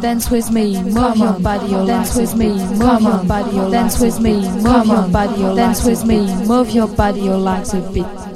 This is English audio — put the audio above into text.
dance with me, move your body, dance with me, move your body, dance with me, move your body, dance with me, move your body, your legs a bit.